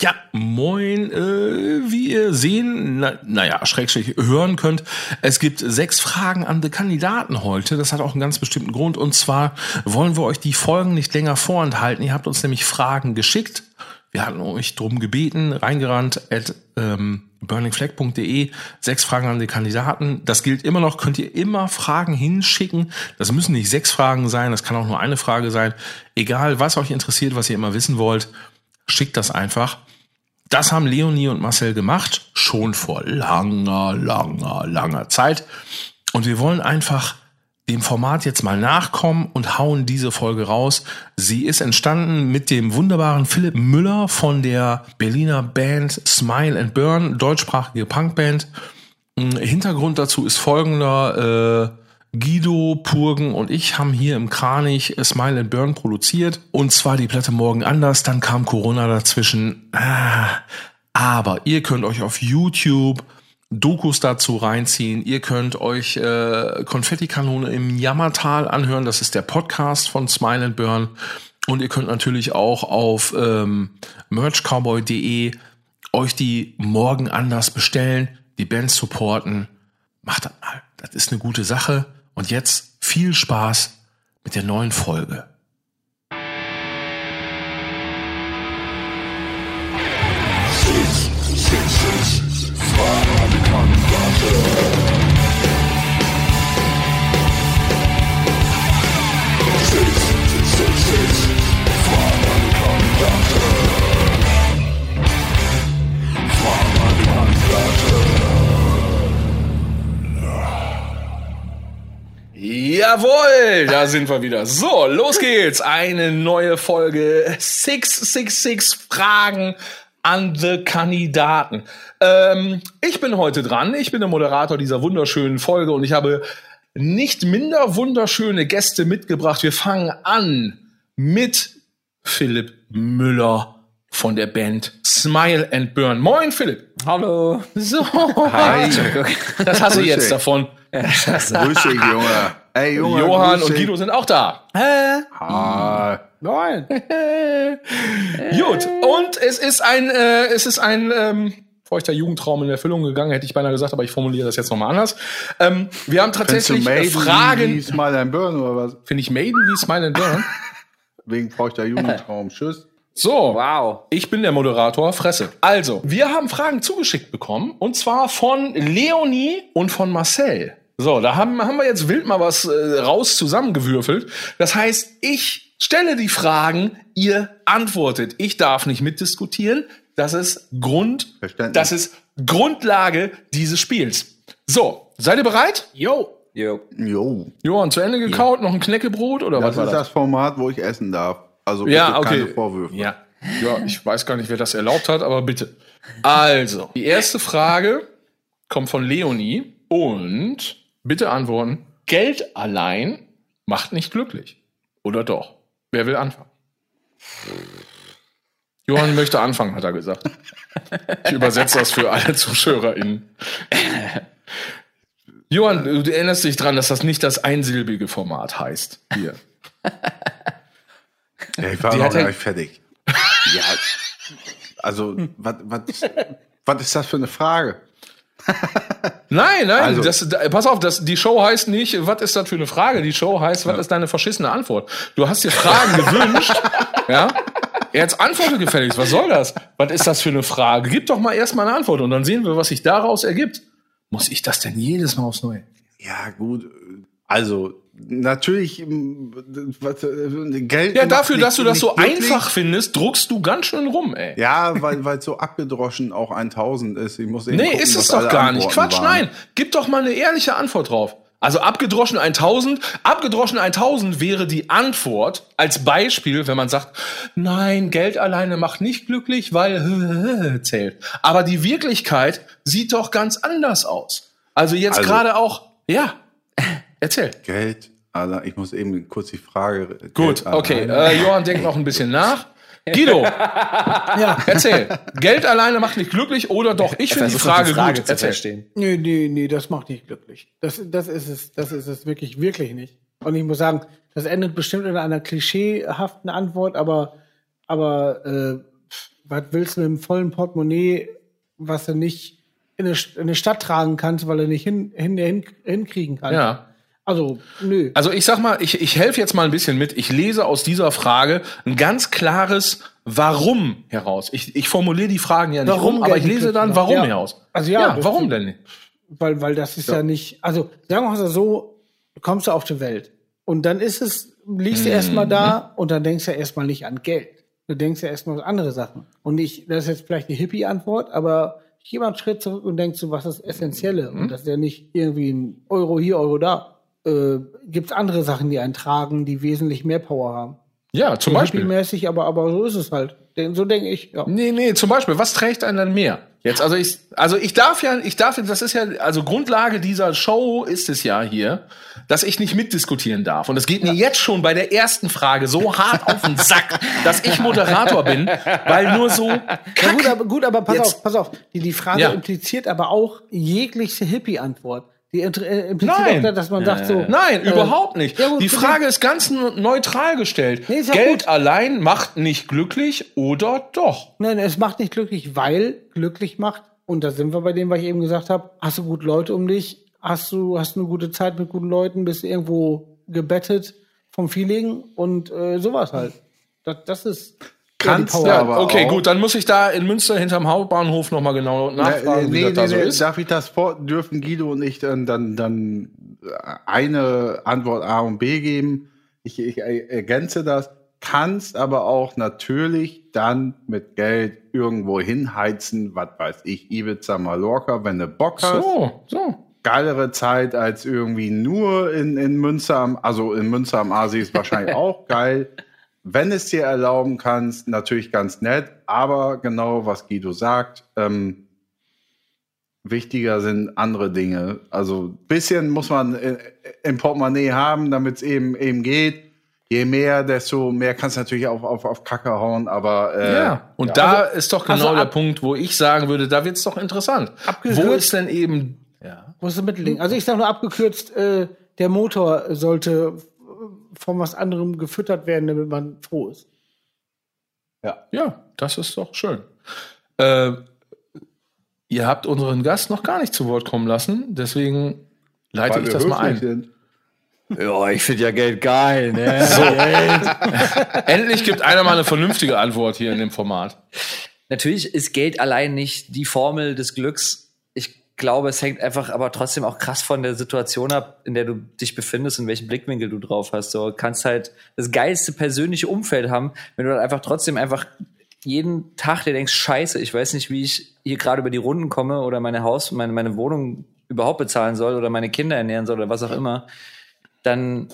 Ja, moin, äh, wie ihr sehen, na, naja, schrägstrich hören könnt, es gibt sechs Fragen an die Kandidaten heute. Das hat auch einen ganz bestimmten Grund. Und zwar wollen wir euch die Folgen nicht länger vorenthalten. Ihr habt uns nämlich Fragen geschickt. Wir hatten euch drum gebeten, reingerannt at ähm, burningflag.de, sechs Fragen an die Kandidaten. Das gilt immer noch, könnt ihr immer Fragen hinschicken. Das müssen nicht sechs Fragen sein, das kann auch nur eine Frage sein. Egal, was euch interessiert, was ihr immer wissen wollt, schickt das einfach. Das haben Leonie und Marcel gemacht, schon vor langer, langer, langer Zeit. Und wir wollen einfach dem Format jetzt mal nachkommen und hauen diese Folge raus. Sie ist entstanden mit dem wunderbaren Philipp Müller von der Berliner Band Smile and Burn, deutschsprachige Punkband. Hintergrund dazu ist folgender. Guido, Purgen und ich haben hier im Kranich Smile and Burn produziert. Und zwar die Platte morgen anders, dann kam Corona dazwischen. Ah, aber ihr könnt euch auf YouTube Dokus dazu reinziehen. Ihr könnt euch äh, Konfettikanone im Jammertal anhören. Das ist der Podcast von Smile and Burn. Und ihr könnt natürlich auch auf ähm, merchcowboy.de euch die morgen anders bestellen, die Band supporten. Macht das mal. Das ist eine gute Sache. Und jetzt viel Spaß mit der neuen Folge. Jawohl, da sind wir wieder. So, los geht's. Eine neue Folge 666 Fragen an the Kandidaten. Ähm, ich bin heute dran. Ich bin der Moderator dieser wunderschönen Folge und ich habe nicht minder wunderschöne Gäste mitgebracht. Wir fangen an mit Philipp Müller von der Band Smile and Burn. Moin, Philipp. Hallo. So. Hi. Das hast du jetzt dich. davon. Grüß dich, Junge. Ey, Junge. Johann und. Guido sind auch da. Hi. Nein. Gut. Und es ist ein, äh, es ist ein ähm, feuchter Jugendtraum in Erfüllung gegangen, hätte ich beinahe gesagt, aber ich formuliere das jetzt nochmal anders. Ähm, wir haben Findest du tatsächlich äh, Maiden Fragen. wie Smile and Burn oder was? Finde ich Maiden wie Smile and Burn? Wegen feuchter Jugendtraum. Tschüss. So. Wow. Ich bin der Moderator, Fresse. Also, wir haben Fragen zugeschickt bekommen und zwar von Leonie und von Marcel. So, da haben, haben wir jetzt wild mal was äh, raus zusammengewürfelt. Das heißt, ich stelle die Fragen, ihr antwortet. Ich darf nicht mitdiskutieren. Das ist Grund, Verständlich. das ist Grundlage dieses Spiels. So, seid ihr bereit? Jo. Jo. Jo. Johann, zu Ende gekaut, noch ein Knäckebrot oder Das was war ist das? das Format, wo ich essen darf. Also bitte Ja, okay. keine Vorwürfe. Ja. ja, ich weiß gar nicht, wer das erlaubt hat, aber bitte. Also, die erste Frage kommt von Leonie und bitte antworten. Geld allein macht nicht glücklich. Oder doch? Wer will anfangen? Johann möchte anfangen, hat er gesagt. Ich übersetze das für alle ZuschauerInnen. Johann, du du erinnerst dich dran, dass das nicht das einsilbige Format heißt. Hier. Ja, ich war Die noch gar ja- nicht fertig. ja. Also, was, ist das für eine Frage? Nein, nein, Also- das, da, pass auf, das, die Show heißt nicht, was ist das für eine Frage? Die Show heißt, was ist deine verschissene Antwort? Du hast dir Fragen gewünscht, ja? Jetzt antworte gefälligst, was soll das? Was ist das für eine Frage? Gib doch mal erstmal eine Antwort und dann sehen wir, was sich daraus ergibt. Muss ich das denn jedes Mal aufs Neue? Ja, gut. Also, natürlich, m, was, äh, Geld. Ja, dafür, nicht- dass du das nicht so glücklich. einfach findest, druckst du ganz schön rum, ey. Ja, weil weil es so abgedroschen auch 1000 ist. Ich muss eben Nee, gucken, ist es doch gar nicht. Antworten Quatsch, waren. nein. Gib doch mal eine ehrliche Antwort drauf. Also abgedroschen 1000. Abgedroschen 1000 wäre die Antwort als Beispiel, wenn man sagt, nein, Geld alleine macht nicht glücklich, weil zählt. Aber die Wirklichkeit sieht doch ganz anders aus. Also jetzt Also- gerade auch, ja, erzähl. Geld, Alter, ich muss eben kurz die Frage. Gut, Geld okay. Äh, Johann denkt noch ein bisschen nach. Guido, Ja. erzähl. Geld alleine macht nicht glücklich oder doch? Ich finde die Frage, gut. zu Erzähl. verstehen. Nee, nee, nee, das macht nicht glücklich. Das, das ist es, das ist es wirklich, wirklich nicht. Und ich muss sagen, das endet bestimmt in einer klischeehaften Antwort, aber, aber äh, was willst du mit einem vollen Portemonnaie, was du nicht in eine, in eine Stadt tragen kannst, weil du nicht hin, hin, hin, hinkriegen kannst? Ja. Also, nö. Also ich sag mal, ich, ich helfe jetzt mal ein bisschen mit. Ich lese aus dieser Frage ein ganz klares Warum heraus. Ich, ich formuliere die Fragen ja nicht Warum rum, aber ich lese dann Warum ja. heraus. Also ja, ja warum denn nicht? Weil, weil das ist ja, nicht, also sagen wir mal so, du kommst du auf die Welt und dann ist es, liegst du erstmal da und dann denkst du ja erstmal nicht an Geld. Du denkst ja erstmal an andere Sachen. Und ich, das ist jetzt vielleicht die Hippie-Antwort, aber ich gehe mal einen Schritt zurück und denk so, was ist das Essentielle? Und das ist ja nicht irgendwie ein Euro hier, Euro da. Äh, Gibt es andere Sachen, die einen tragen, die wesentlich mehr Power haben? Ja, zum Beispiel. Hippie-mäßig, aber, aber so ist es halt. Den- So denke ich, ja. Nee, nee, zum Beispiel, was trägt einen dann mehr? Jetzt, also ich, also ich darf ja, ich darf, das ist ja, also Grundlage dieser Show ist es ja hier, dass ich nicht mitdiskutieren darf. Und es geht mir jetzt schon bei der ersten Frage so hart auf den Sack, dass ich Moderator bin, weil nur so Ja, gut, aber, gut, aber pass Jetzt- auf, pass auf. Die, die Frage Ja. impliziert aber auch jegliche Hippie-Antwort. Die äh, impliziert Nein. auch, dass man sagt so. Nein, äh, überhaupt nicht. ja, gut, die Frage ist ganz neutral gestellt. Nee, Geld gut. allein macht nicht glücklich oder doch? Nein, es macht nicht glücklich, weil glücklich macht. Und da sind wir bei dem, was ich eben gesagt habe. Hast du gut Leute um dich? Hast du, hast eine gute Zeit mit guten Leuten? Bist du irgendwo gebettet vom Feeling? Und äh, sowas halt. Das, das ist. Kannst ja, aber okay, auch. gut, dann muss ich da in Münster hinterm Hauptbahnhof nochmal genau nachfragen, nee, wie nee, das da so nee, ist. Darf ich das vor, dürfen Guido und ich dann, dann, dann eine Antwort A und B geben? Ich, ich ergänze das. Kannst aber auch natürlich dann mit Geld irgendwo hinheizen, was weiß ich, Ibiza, Mallorca, wenn du Bock hast. So, so. Geilere Zeit als irgendwie nur in, in Münster am, also in Münster am Aasee ist wahrscheinlich auch geil. Wenn es dir erlauben kannst, natürlich ganz nett, aber genau was Guido sagt, ähm, wichtiger sind andere Dinge. Also ein bisschen muss man äh, im Portemonnaie haben, damit es eben eben geht. Je mehr, desto mehr kannst du natürlich auch auf, auf Kacke hauen, aber äh, Ja, und da ist doch genau also der Punkt, wo ich sagen würde, da wird's doch interessant. Abgekürzt- Wo ist denn eben, ja. Wo ist das Mittelding? Also ich sage nur abgekürzt, äh, der Motor sollte von was anderem gefüttert werden, damit man froh ist. Ja, das ist doch schön. Äh, ihr habt unseren Gast noch gar nicht zu Wort kommen lassen, deswegen leite weil ich das mal ein. sind. Ja, ich finde ja Geld geil, ne? Endlich gibt einer mal eine vernünftige Antwort hier in dem Format. Natürlich ist Geld allein nicht die Formel des Glücks. Ich glaube, es hängt einfach aber trotzdem auch krass von der Situation ab, in der du dich befindest und welchen Blickwinkel du drauf hast. So du kannst halt das geilste persönliche Umfeld haben, wenn du dann einfach trotzdem einfach jeden Tag dir denkst, scheiße, ich weiß nicht, wie ich hier gerade über die Runden komme oder meine Haus, meine, meine Wohnung überhaupt bezahlen soll oder meine Kinder ernähren soll oder was auch immer, dann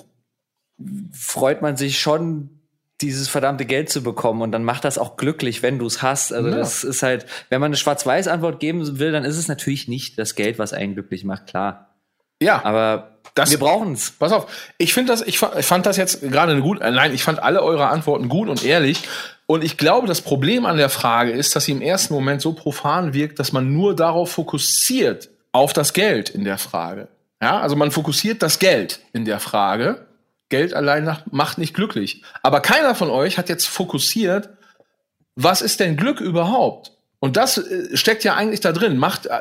freut man sich schon, dieses verdammte Geld zu bekommen und dann macht das auch glücklich, wenn du es hast. Also Ja. das ist halt, wenn man eine Schwarz-Weiß-Antwort geben will, dann ist es natürlich nicht das Geld, was einen glücklich macht, klar. Ja, Aber Das- wir brauchen es. Pass auf, ich finde das, ich, ich fand das jetzt gerade eine gut, äh, nein, ich fand alle eure Antworten gut und ehrlich. Und ich glaube, das Problem an der Frage ist, dass sie im ersten Moment so profan wirkt, dass man nur darauf fokussiert, auf das Geld in der Frage. Ja, also man fokussiert das Geld in der Frage. Geld allein macht nicht glücklich. Aber keiner von euch hat jetzt fokussiert, was ist denn Glück überhaupt? Und das äh, steckt ja eigentlich da drin. Macht, äh,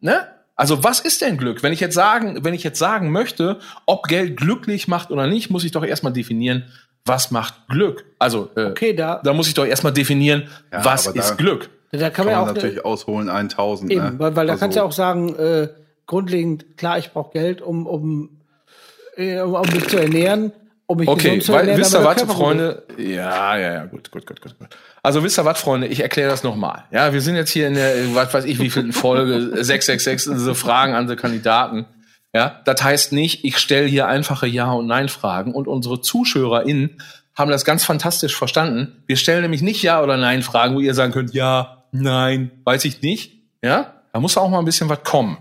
ne? Also was ist denn Glück? Wenn ich jetzt sagen, wenn ich jetzt sagen möchte, ob Geld glücklich macht oder nicht, muss ich doch erstmal definieren, was macht Glück? Also äh, Okay, da, da muss ich doch erstmal definieren, Ja, was aber da- ist Glück? da kann Kann man ja auch natürlich ausholen 1000. eben, ne? weil, weil da Also, kannst du ja auch sagen, äh, grundlegend, klar, ich brauche Geld, um, um, äh, um, um mich zu ernähren, um mich Okay, zu weil, ernähren. wisst ihr was, Freunde? Ja, ja, ja, gut, gut, gut, gut. gut. Also wisst ihr was, Freunde? Ich erkläre das nochmal. Ja, wir sind jetzt hier in der, was weiß ich, wie viel Folge 666, diese Fragen an die Kandidaten. Ja, das heißt nicht, ich stelle hier einfache Ja- und Nein-Fragen und unsere ZuschauerInnen haben das ganz fantastisch verstanden. Wir stellen nämlich nicht Ja- oder Nein-Fragen, wo ihr sagen könnt, ja, nein, weiß ich nicht. Ja, da muss auch mal ein bisschen was kommen.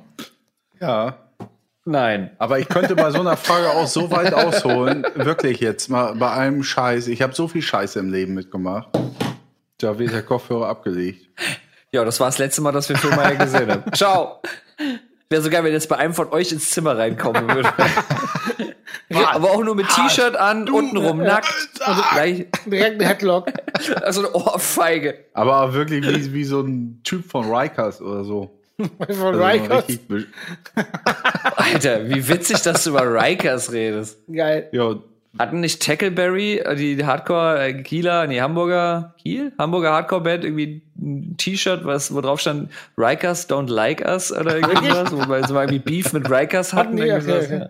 Ja, Nein. aber ich könnte bei so einer Frage auch so weit ausholen. Wirklich jetzt mal bei einem Scheiß. Ich habe so viel Scheiße im Leben mitgemacht. Da wird der Kopfhörer abgelegt. Ja, das war das letzte Mal, dass wir Phil Meyer gesehen haben. Ciao. Wäre so geil, wenn jetzt bei einem von euch ins Zimmer reinkommen würde. Aber auch nur mit T-Shirt an, untenrum nackt. Und gleich, Direkt ein Headlock. also eine Ohrfeige. Aber auch wirklich wie, wie so ein Typ von Rikers oder so. Von Also Rikers. Alter, wie witzig, dass du über Rikers redest. Geil. Ja, Hatten nicht Tackleberry, äh, die Hardcore äh, Kieler, nee, Hamburger, Kiel? Hamburger Hardcore-Band, irgendwie ein T-Shirt, was, wo drauf stand, Rikers don't like us oder irgendwas, wo man so mal irgendwie Beef mit Rikers hatten. Hatten Okay, ja.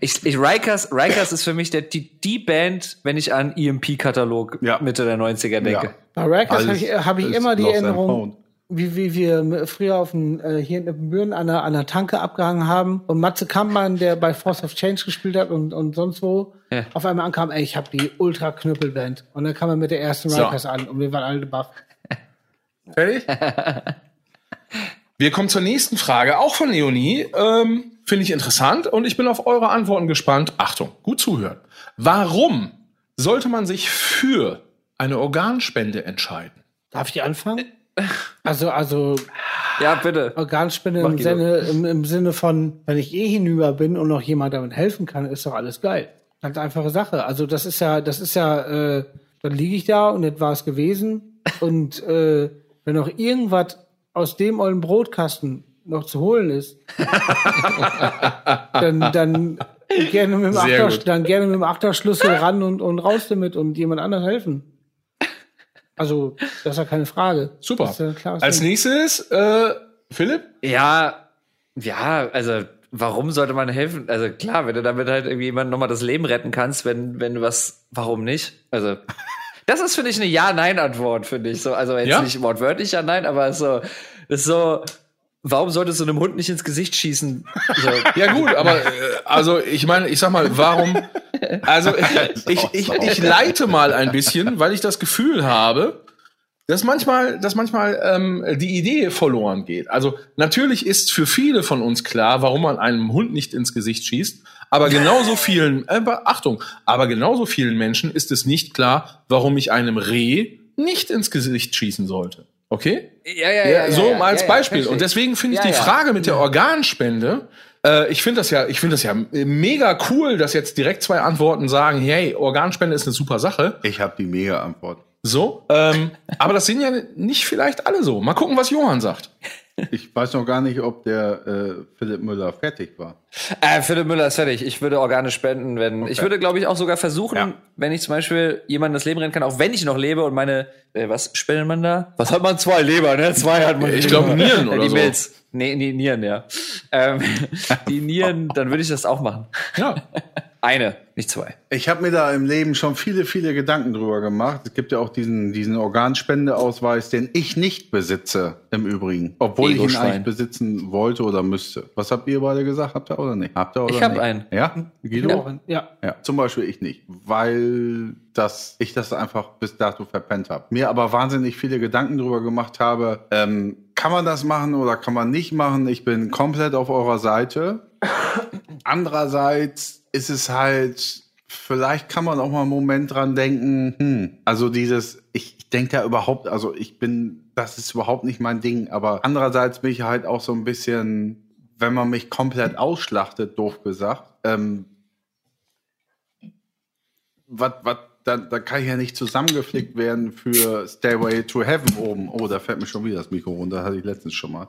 Ich, ich, Rikers, Rikers ist für mich der, die, die Band, wenn ich an EMP-Katalog Ja. Mitte der 90er denke. Ja. Bei Rikers habe ich, hab ich immer die Erinnerung. Wie, wie wir früher auf den, äh, hier in Ippenbüren an der, an der Tanke abgehangen haben und Matze Kampmann, der bei Force of Change gespielt hat und, und sonst wo, Ja. auf einmal ankam, ey, ich habe die Ultra-Knüppelband. Und dann kam er mit der ersten So. Rikers an und wir waren alle baff. Fertig? Wir kommen zur nächsten Frage, auch von Leonie. Ähm, Finde ich interessant und ich bin auf eure Antworten gespannt. Achtung, gut zuhören. Warum sollte man sich für eine Organspende entscheiden? Darf ich anfangen? Also, also Ja, bitte. Organspende Mach im Sinne, im, im Sinne von, wenn ich eh hinüber bin und noch jemand damit helfen kann, ist doch alles geil. Ganz einfache Sache. Also das ist ja, das ist ja, äh, dann liege ich da und das war es gewesen. Und äh, wenn noch irgendwas aus dem ollen Brotkasten noch zu holen ist, dann, dann gerne mit dem Achter, dann gerne mit dem Achterschlüssel ran und, und raus damit und jemand anderem helfen. Also, das ist ja keine Frage. Super. Ja Als Ding. nächstes, äh, Philipp? Ja, ja, also warum sollte man helfen? Also klar, wenn du damit halt irgendwie jemandem nochmal das Leben retten kannst, wenn, wenn du was, warum nicht? Also, das ist, finde ich, eine Ja-Nein-Antwort, finde ich. So, also jetzt Ja? nicht wortwörtlich Ja-Nein, aber so, das ist so, warum solltest du einem Hund nicht ins Gesicht schießen? So, Ja gut, aber äh, also ich meine, ich sag mal, warum? Also ich, ich, ich leite mal ein bisschen, weil ich das Gefühl habe, dass manchmal, dass manchmal ähm, die Idee verloren geht. Also natürlich ist für viele von uns klar, warum man einem Hund nicht ins Gesicht schießt. Aber genauso vielen, äh, Achtung, aber genauso vielen Menschen ist es nicht klar, warum ich einem Reh nicht ins Gesicht schießen sollte. Okay? ja, ja, Ja, so mal als ja, ja, Beispiel. und deswegen finde ich Ja, die ja. Frage mit der Organspende, äh, ich finde das ja, ich finde das ja mega cool, dass jetzt direkt zwei Antworten sagen, hey, Organspende ist eine super Sache. ich habe die mega Antwort. So, ähm, aber das sind ja nicht vielleicht alle so. Mal gucken, was Johann sagt. Ich weiß noch gar nicht, ob der äh, Philipp Müller fertig war. Äh, Philipp Müller ist fertig. Ich würde Organe spenden, wenn. Ich würde, glaube ich, auch sogar versuchen, Ja. wenn ich zum Beispiel jemandem das Leben retten kann, auch wenn ich noch lebe und meine, äh, was spendet man da? Was hat man? Zwei Leber, ne? Zwei hat man. Ich glaube, Nieren oder die so. Milz. Nee, die Nieren, ja. Ähm, die Nieren, dann würde ich das auch machen. Ja. Eine, nicht zwei. Ich habe mir da im Leben schon viele, viele Gedanken drüber gemacht. Es gibt ja auch diesen, diesen Organspendeausweis, den ich nicht besitze, im Übrigen. Obwohl ich ihn eigentlich besitzen wollte oder müsste. Was habt ihr beide gesagt? Habt ihr oder nicht? Habt ihr oder Ich hab nicht? einen. Ja? Guido? Ja. Ja, zum Beispiel ich nicht, weil das, ich das einfach bis dato verpennt habe. Mir aber wahnsinnig viele Gedanken drüber gemacht habe, ähm, kann man das machen oder kann man nicht machen? Ich bin komplett auf eurer Seite. Andererseits ist es halt, vielleicht kann man auch mal einen Moment dran denken, hm, also dieses, ich, ich denke da überhaupt, also ich bin, das ist überhaupt nicht mein Ding, aber andererseits bin ich halt auch so ein bisschen, wenn man mich komplett ausschlachtet, doof gesagt, ähm, was, was, da, da kann ich ja nicht zusammengeflickt werden für Stairway to Heaven oben. Oh, da fällt mir schon wieder das Mikro runter, hatte ich letztens schon mal.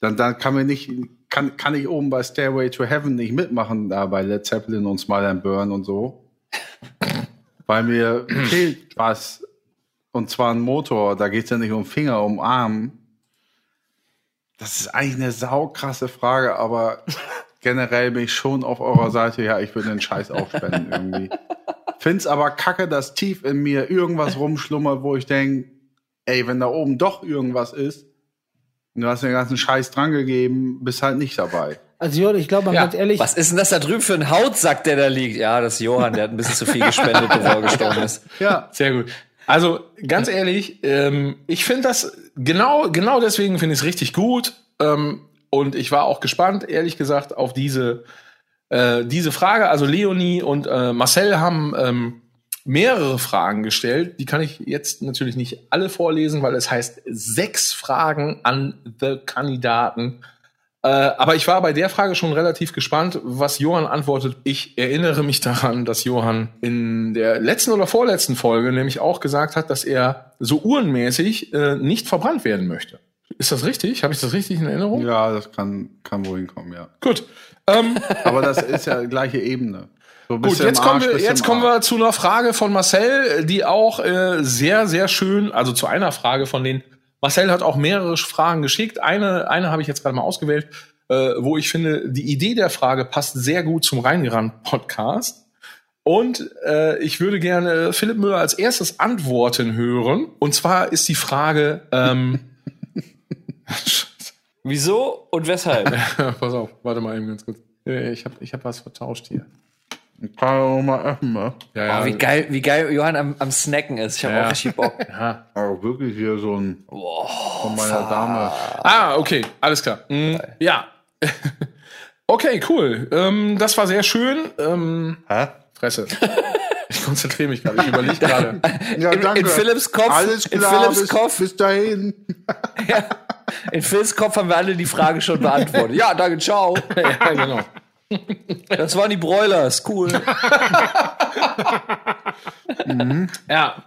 Dann, dann kann mir nicht, kann, kann ich oben bei Stairway to Heaven nicht mitmachen, da bei Led Zeppelin und Smile and Burn und so. Weil mir fehlt was. Und zwar ein Motor, da geht es ja nicht um Finger, um Arm. Das ist eigentlich eine saukrasse Frage, aber generell bin ich schon auf eurer Seite. Ja, ich würde den Scheiß aufspenden irgendwie. Find's aber kacke, dass tief in mir irgendwas rumschlummert, wo ich denke, ey, wenn da oben doch irgendwas ist, du hast den ganzen Scheiß dran gegeben, bist halt nicht dabei. Also Jörn, ich glaube mal Ja, ganz ehrlich, Was ist denn das da drüben für ein Hautsack, der da liegt? Ja, das ist Johann, der hat ein bisschen zu viel gespendet, bevor er gestorben ist. Ja, Sehr gut. Also ganz ehrlich, ähm, ich finde das genau genau deswegen finde ich es richtig gut ähm, und ich war auch gespannt, ehrlich gesagt, auf diese äh, diese Frage. Also Leonie und äh, Marcel haben ähm, mehrere Fragen gestellt. Die kann ich jetzt natürlich nicht alle vorlesen, weil es heißt sechs Fragen an the Kandidaten. Äh, aber ich war bei der Frage schon relativ gespannt, was Johann antwortet. Ich erinnere mich daran, dass Johann in der letzten oder vorletzten Folge nämlich auch gesagt hat, dass er so uhrenmäßig äh, nicht verbrannt werden möchte. Ist das richtig? Habe ich das richtig in Erinnerung? Ja, das kann, kann wohl hinkommen, ja. Gut. Ähm, Aber das ist ja gleiche Ebene. So Gut, jetzt kommen, wir, jetzt kommen wir zu einer Frage von Marcel, die auch äh, sehr, sehr schön, also zu einer Frage von den. Marcel hat auch mehrere Fragen geschickt. Eine, eine habe ich jetzt gerade mal ausgewählt, äh, wo ich finde, die Idee der Frage passt sehr gut zum Reingerannt-Podcast. Und äh, ich würde gerne Philipp Müller als erstes antworten hören. Und zwar ist die Frage, ähm, Wieso und weshalb? pass auf, warte mal eben ganz kurz. Ich habe ich hab was vertauscht hier. Kann auch mal öffnen, ne? Ja, Oh, wie geil, wie geil Johann am, am Snacken ist. Ich habe Ja. auch richtig Bock. Ja. Aber wirklich hier so ein von meiner Dame. Ah, okay, alles klar. Mhm. Ja. okay, cool. Ähm, das war sehr schön. Ähm, Hä? Fresse. Ich konzentriere mich gerade. Ich überlege gerade. Ja, In- in Philipps Kopf- Alles in klar, Philipps bis, Kopf. bis dahin. In Phils Kopf haben wir alle die Frage schon beantwortet. Ja, danke, ciao. ja, genau. Das waren die Broilers, cool. Ja.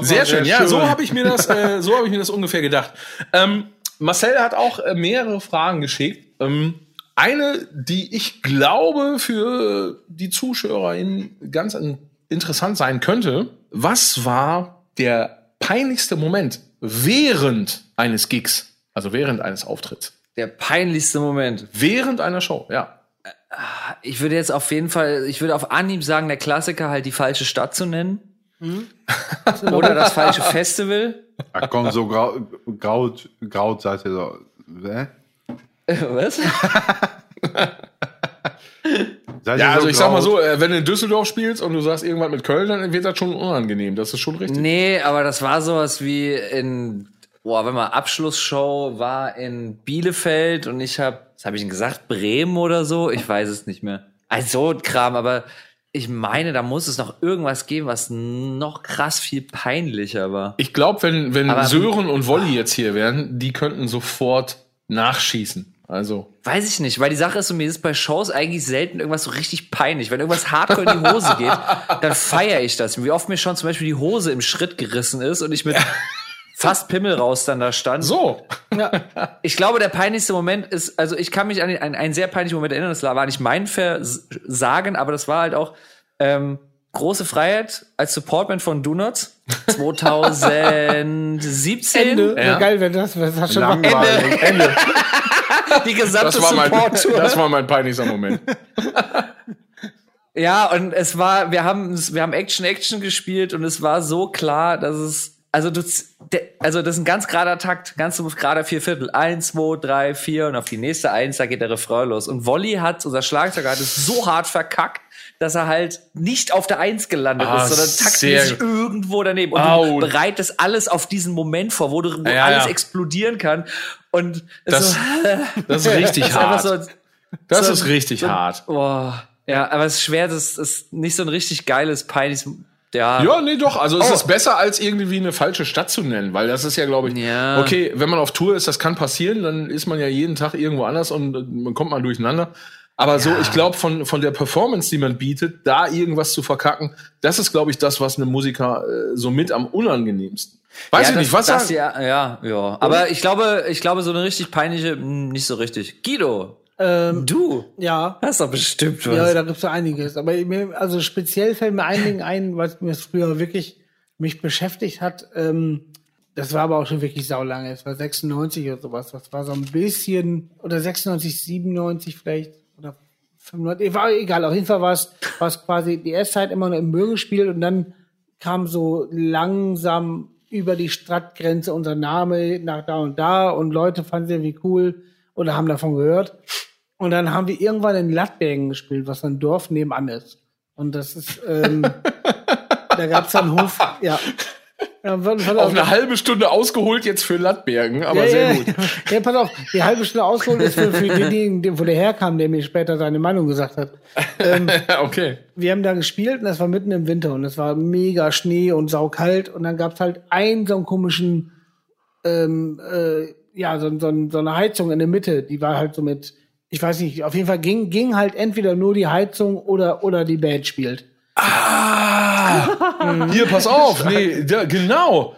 Sehr schön. Ja, so habe ich mir das, äh, so habe ich mir das ungefähr gedacht. Ähm, Marcel hat auch äh, mehrere Fragen geschickt. Ähm, eine, die ich glaube für die ZuschauerInnen ganz in, interessant sein könnte. Was war der peinlichste Moment während eines Gigs? Also während eines Auftritts? Der peinlichste Moment. Während einer Show, ja. Ich würde jetzt auf jeden Fall, ich würde auf Anhieb sagen, der Klassiker halt die falsche Stadt zu nennen. Oder das falsche Festival. Ach komm, so grau, graut, graut seid ihr so. Hä? Was? Seid Ja, also ich sag mal so, äh, wenn du in Düsseldorf spielst und du sagst irgendwas mit Köln, dann wird das schon unangenehm. Das ist schon richtig. Nee, aber das war sowas wie in, boah, wenn mal Abschlussshow war in Bielefeld und ich habe, was habe ich denn gesagt, Bremen oder so? Ich weiß es nicht mehr. Also Kram, aber ich meine, da muss es noch irgendwas geben, was noch krass viel peinlicher war. Ich glaube, wenn, wenn Aber- Sören und Wolli jetzt hier wären, die könnten sofort nachschießen. Also. Weiß ich nicht, weil die Sache ist, so, mir ist bei Shows eigentlich selten irgendwas so richtig peinlich. Wenn irgendwas hardcore in die Hose geht, dann feiere ich das. Wie oft mir schon zum Beispiel die Hose im Schritt gerissen ist und ich mit fast Pimmel raus dann da stand. So. Ich glaube, der peinlichste Moment ist, also ich kann mich an einen, einen sehr peinlichen Moment erinnern, das war nicht mein Versagen, aber das war halt auch ähm, große Freiheit als Supportman von Donuts 2017. Ende. Ja. Ja. Geil, wenn das, wenn das schon mal Langweilig. Ende. Die gesamte Das war mein, Support-Tour. das war mein peinlichster Moment. Ja, und es war, wir haben, wir haben Action Action gespielt und es war so klar, dass es, also du, also das ist ein ganz gerader Takt, ganz gerader vier Viertel. Eins, zwei, drei, vier und auf die nächste Eins, da geht der Refrain los. Und Wolli hat, unser Schlagzeuger hat es so hart verkackt, dass er halt nicht auf der Eins gelandet Ah, ist, sondern taktmäßig gut. irgendwo daneben. Und Au. du bereitest alles auf diesen Moment vor, wo, du, wo Ja, alles ja. explodieren kann. Und Das, so, das ist richtig hart. so, Das so- ist richtig hart. Boah. Ja, aber es ist schwer, das ist nicht so ein richtig geiles, peinliches. Ja, Ja, nee, doch. Also es Oh. ist besser, als irgendwie eine falsche Stadt zu nennen, weil das ist ja, glaube ich, Ja. okay, wenn man auf Tour ist, das kann passieren, dann ist man ja jeden Tag irgendwo anders und äh, man kommt mal durcheinander. Aber so, ich glaube, von, von der Performance, die man bietet, da irgendwas zu verkacken, das ist, glaube ich, das, was einem Musiker äh, so mit am unangenehmsten. Weiß ja, ich nicht, das, was das, sagen? ja, ja, ja. Aber ich glaube, ich glaube, so eine richtig peinliche, mh, nicht so richtig. Guido, Ähm, du ja. hast doch bestimmt was. Ja, da gibt's so einiges. Aber mir, also speziell fällt mir ein Ding ein, was mir früher wirklich mich beschäftigt hat. Ähm, das war aber auch schon wirklich saulange. Es war 96 oder sowas. Das war so ein bisschen, oder 96, 97 vielleicht, oder 95, war egal. Auf jeden Fall war es, war es quasi die erste Zeit immer nur im Müll gespielt und dann kam so langsam über die Stadtgrenze unser Name nach da und da und Leute fanden es irgendwie cool oder haben davon gehört. Und dann haben wir irgendwann in Lattbergen gespielt, was ein Dorf nebenan ist. Und das ist, ähm, da gab's dann einen Hof, ja. war Auf eine halbe Stunde ausgeholt jetzt für Landbergen, aber ja, sehr ja, gut. Ja, pass auf, die halbe Stunde ausgeholt ist für, für denjenigen, wo der herkam, der mir später seine Meinung gesagt hat. okay. wir haben da gespielt und das war mitten im Winter und es war mega Schnee und saukalt und dann gab's halt einen so einen komischen ähm, äh, ja, so, so, so eine Heizung in der Mitte, die war halt so mit, ich weiß nicht, auf jeden Fall ging, ging halt entweder nur die Heizung oder, oder die Band spielt. Ah! Hier, pass auf. Nee, da, genau.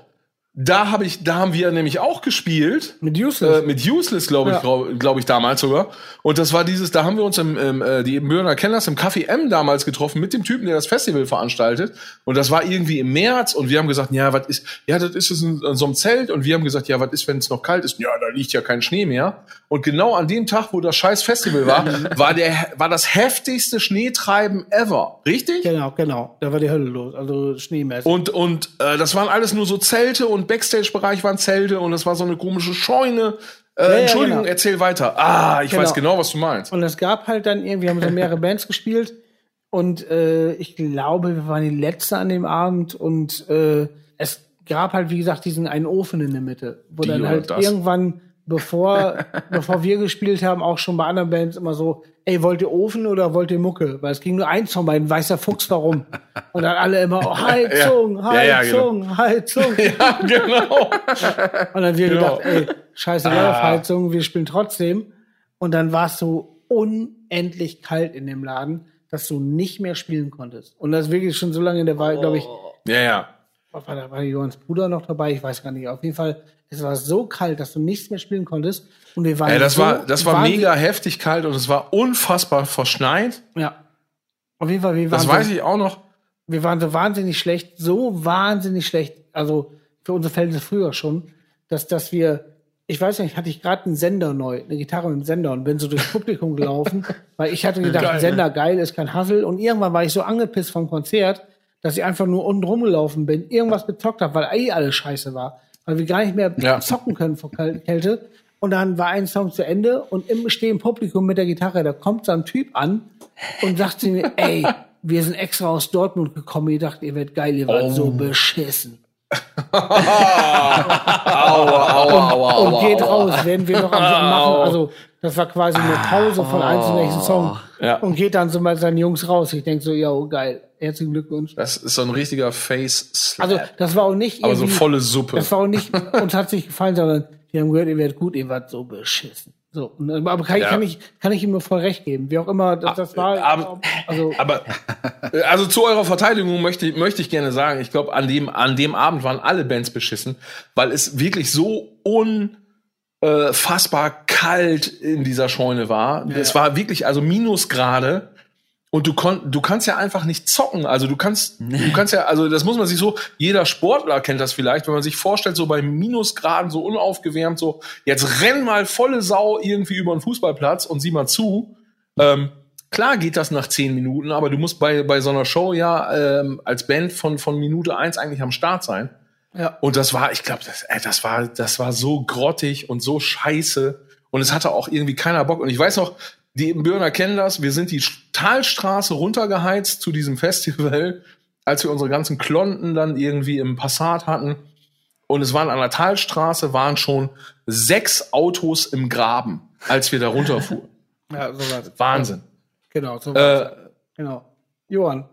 Da habe ich, da haben wir nämlich auch gespielt. Mit Useless. Äh, mit Useless, glaube ich, Ja. glaube glaub ich, damals sogar. Und das war dieses, da haben wir uns im, im äh, die kennen das, im Café M damals getroffen mit dem Typen, der das Festival veranstaltet. Und das war irgendwie im März und wir haben gesagt, ja, was ist, ja, das ist es in, in so einem Zelt. Und wir haben gesagt, ja, was ist, wenn es noch kalt ist? Ja, da liegt ja kein Schnee mehr. Und genau an dem Tag, wo das scheiß Festival war, war der, war das heftigste Schneetreiben ever. Richtig? Genau, genau. Da war die Hölle los. Also schneemäßig. Und, und äh, das waren alles nur so Zelte und Backstage-Bereich waren Zelte und es war so eine komische Scheune. Äh, ja, Entschuldigung, genau. erzähl weiter. Ah, ich Genau. weiß genau, was du meinst. Und es gab halt dann irgendwie, haben so mehrere Bands gespielt. Und äh, ich glaube, wir waren die Letzte an dem Abend. Und äh, es gab halt, wie gesagt, diesen einen Ofen in der Mitte. Wo Die dann halt das. irgendwann, bevor, bevor wir gespielt haben, auch schon bei anderen Bands immer so, ey, wollt ihr Ofen oder wollt ihr Mucke? Weil es ging nur eins von beiden, weißer Fuchs warum. Und dann alle immer, oh, Heizung, Ja, ja, Heizung, Heizung. Ja, genau. Und dann wir Genau. gedacht, ey, scheiße, Ah. auf Heizung, wir spielen trotzdem. Und dann war es so unendlich kalt in dem Laden, dass du nicht mehr spielen konntest. Und das ist wirklich schon so lange, der war, glaube ich, ja, ja. War da war Johans Bruder noch dabei, ich weiß gar nicht. Auf jeden Fall, es war so kalt, dass du nichts mehr spielen konntest. Und wir waren Ey, das so war, das war mega heftig kalt und es war unfassbar verschneit. Ja. Auf jeden Fall, wir waren, Das so, weiß ich auch noch. wir waren so wahnsinnig schlecht, so wahnsinnig schlecht, also für unsere Verhältnisse früher schon, dass, dass wir, ich weiß nicht, hatte ich gerade einen Sender neu, eine Gitarre mit einem Sender und bin so durchs Publikum gelaufen, weil ich hatte gedacht, Geil, Sender geil ist kein Hassel und irgendwann war ich so angepisst vom Konzert, dass ich einfach nur unten rumgelaufen bin, irgendwas gezockt habe, weil eh alles scheiße war, weil wir gar nicht mehr Ja. zocken können vor Kälte. Und dann war ein Song zu Ende und im stehenden Publikum mit der Gitarre, da kommt so ein Typ an und sagt zu mir, ey, wir sind extra aus Dortmund gekommen, ihr dacht, ihr werdet geil, ihr wart Oh. so beschissen. Aua, aua, aua, und geht aua. raus, werden wir noch am machen. Also, das war quasi eine Pause von einem zum nächsten Song. Ja. Und geht dann so mit seinen Jungs raus. Ich denk so, ja, geil, herzlichen Glückwunsch. Das ist so ein richtiger Face-Slap. Also, das war auch nicht aber so volle Suppe. Das war auch nicht, uns hat nicht gefallen, sondern wir haben gehört, ihr werdet gut, ihr wart so beschissen. So, aber kann, Ja. kann, ich, kann ich ihm nur voll recht geben. Wie auch immer, das, das war, aber- also, Aber äh, also zu eurer Verteidigung möchte, möchte ich gerne sagen, ich glaube, an dem, an dem Abend waren alle Bands beschissen, weil es wirklich so unfassbar kalt in dieser Scheune war. Es war wirklich, also Minusgrade. Und du, kon du kannst ja einfach nicht zocken. Also du kannst, du kannst ja, also das muss man sich so, jeder Sportler kennt das vielleicht, wenn man sich vorstellt, so bei Minusgraden, so unaufgewärmt, so, jetzt renn mal volle Sau irgendwie über den Fußballplatz und sieh mal zu. Ähm, klar geht das nach zehn Minuten, aber du musst bei, bei so einer Show ja ähm, als Band von, von Minute eins eigentlich am Start sein. ja. Und das war, ich glaube, das, ey, das war, das war so grottig und so scheiße. Und es hatte auch irgendwie keiner Bock. Und ich weiß noch, die Bürger kennen das. Wir sind die Talstraße runtergeheizt zu diesem Festival, als wir unsere ganzen Klonten dann irgendwie im Passat hatten. Und es waren an der Talstraße waren schon sechs Autos im Graben, als wir da runterfuhren. ja, so war. Wahnsinn. Genau, so war Äh, Genau. Johann,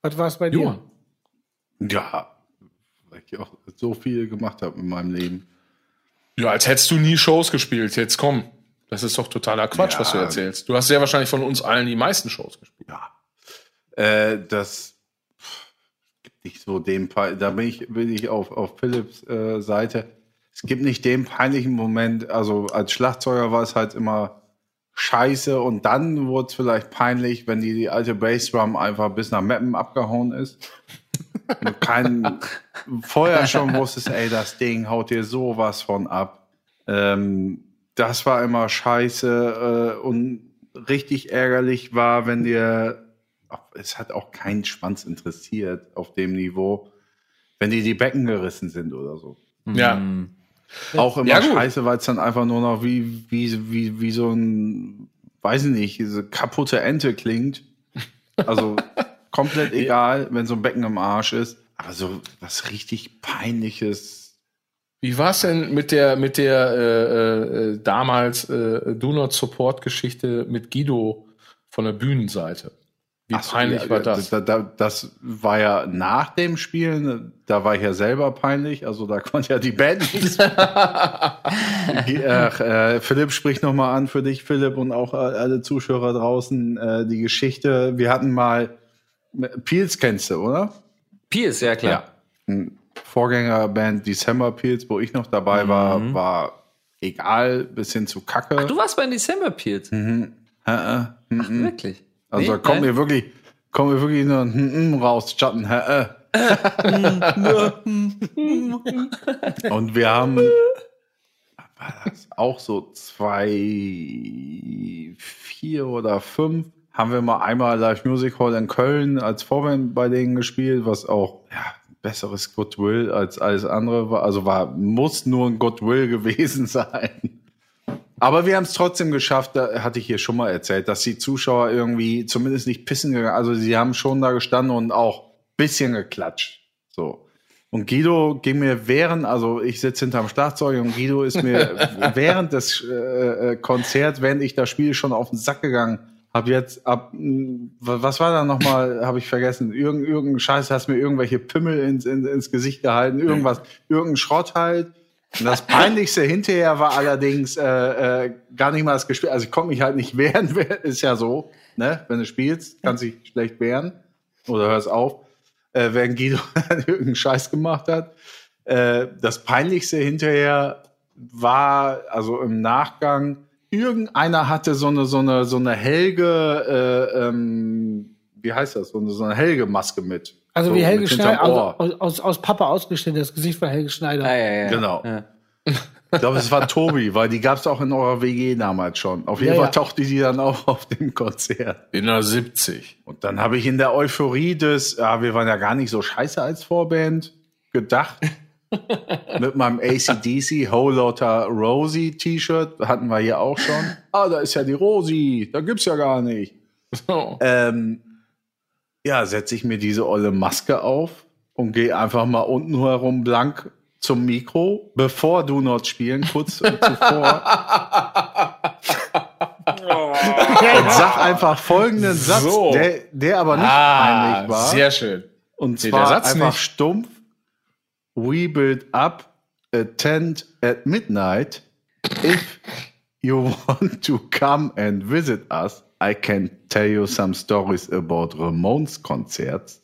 was war es bei dir? Johann. Ja, weil ich auch so viel gemacht habe in meinem Leben. Ja, als hättest du nie Shows gespielt. Jetzt komm. Das ist doch totaler Quatsch, Ja. was du erzählst. Du hast sehr wahrscheinlich von uns allen die meisten Shows gespielt. Ja. Äh, das gibt nicht so den Pe- da bin ich, bin ich auf, auf Philips äh, Seite. Es gibt nicht den peinlichen Moment, also als Schlagzeuger war es halt immer scheiße und dann wurde es vielleicht peinlich, wenn die, die alte Bassdrum einfach bis nach Meppen abgehauen ist. Und kein, vorher schon wusstest, ey, das Ding haut dir sowas von ab. Ähm, das war immer scheiße äh, und richtig ärgerlich war, wenn dir, ach, es hat auch keinen Schwanz interessiert auf dem Niveau, wenn dir die Becken gerissen sind oder so. Ja. Auch immer Ja, scheiße, weil es dann einfach nur noch wie, wie, wie, wie so ein, weiß ich nicht, diese kaputte Ente klingt. Also komplett egal, wenn so ein Becken im Arsch ist. Aber so was richtig peinliches. Wie war es denn mit der mit der äh, äh, damals äh, Do Not Support Geschichte mit Guido von der Bühnenseite? Wie Ach peinlich ja, war das? Da, da, das war ja nach dem Spielen, da war ich ja selber peinlich, also da konnte ja die Band nichts. Ach, äh, Philipp spricht nochmal an für dich, Philipp, und auch alle Zuschauer draußen. Äh, die Geschichte, wir hatten mal, Peels kennst du, oder? Peels, ja klar. Ja. Vorgängerband December Peels, wo ich noch dabei war, Mhm. war egal, bis hin zu Kacke. Ach, du warst bei December Peels. Mhm. Äh, äh, mhm. Ach, wirklich? Also Nee, kommt nein? mir wirklich, kommt mir wirklich nur ein hm, hm raus, Schatten. Äh. Und wir haben war das auch so zwei, vier oder fünf, haben wir mal einmal Live Music Hall in Köln als Vorband bei denen gespielt, was auch ja, besseres Goodwill als alles andere war. Also war, muss nur ein Goodwill gewesen sein. Aber wir haben es trotzdem geschafft, da hatte ich hier schon mal erzählt, dass die Zuschauer irgendwie zumindest nicht pissen gegangen, also sie haben schon da gestanden und auch bisschen geklatscht. So. Und Guido ging mir während, also ich sitze hinterm Schlagzeug und Guido ist mir während des äh, äh, Konzerts, während ich das Spiel schon auf den Sack gegangen. Hab jetzt ab, was war da nochmal, habe ich vergessen. Irgend, irgendein Scheiß, hast mir irgendwelche Pimmel ins, ins, ins Gesicht gehalten, irgendwas, irgendein Schrott halt. Und das Peinlichste hinterher war allerdings äh, äh, gar nicht mal das Gespiel. Also ich konnte mich halt nicht wehren, ist ja so, ne? Wenn du spielst, kannst dich schlecht wehren oder hörst auf. Äh, während Guido irgendeinen Scheiß gemacht hat. Äh, das Peinlichste hinterher war, also im Nachgang, irgendeiner hatte so eine, so eine, so eine Helge, äh, ähm, wie heißt das, so eine, so eine Helge-Maske mit. Also so wie Helge Schneider, also aus, aus, aus Papa ausgeschnitten, das Gesicht von Helge Schneider. Ah, ja, ja. Genau. Ja. Ich glaube, es war Tobi, weil die gab es auch in eurer WG damals schon. Auf jeden Ja, Fall ja. tauchte die dann auch auf dem Konzert. In der 70. Und dann habe ich in der Euphorie des, ja, wir waren ja gar nicht so scheiße als Vorband, gedacht, mit meinem ACDC Whole Lotta Rosie T-Shirt, hatten wir hier auch schon. Ah, da ist ja die Rosie, da gibt's ja gar nicht. So. Ähm, ja, setze ich mir diese olle Maske auf und gehe einfach mal unten herum blank zum Mikro, bevor Do Not spielen, kurz zuvor. und sag einfach folgenden Satz, So. der, der aber nicht Ah, peinlich war. sehr schön. und Nee, zwar der Satz einfach nicht. stumpf. We build up a tent at midnight. If you want to come and visit us, I can tell you some stories about Ramones Konzerts.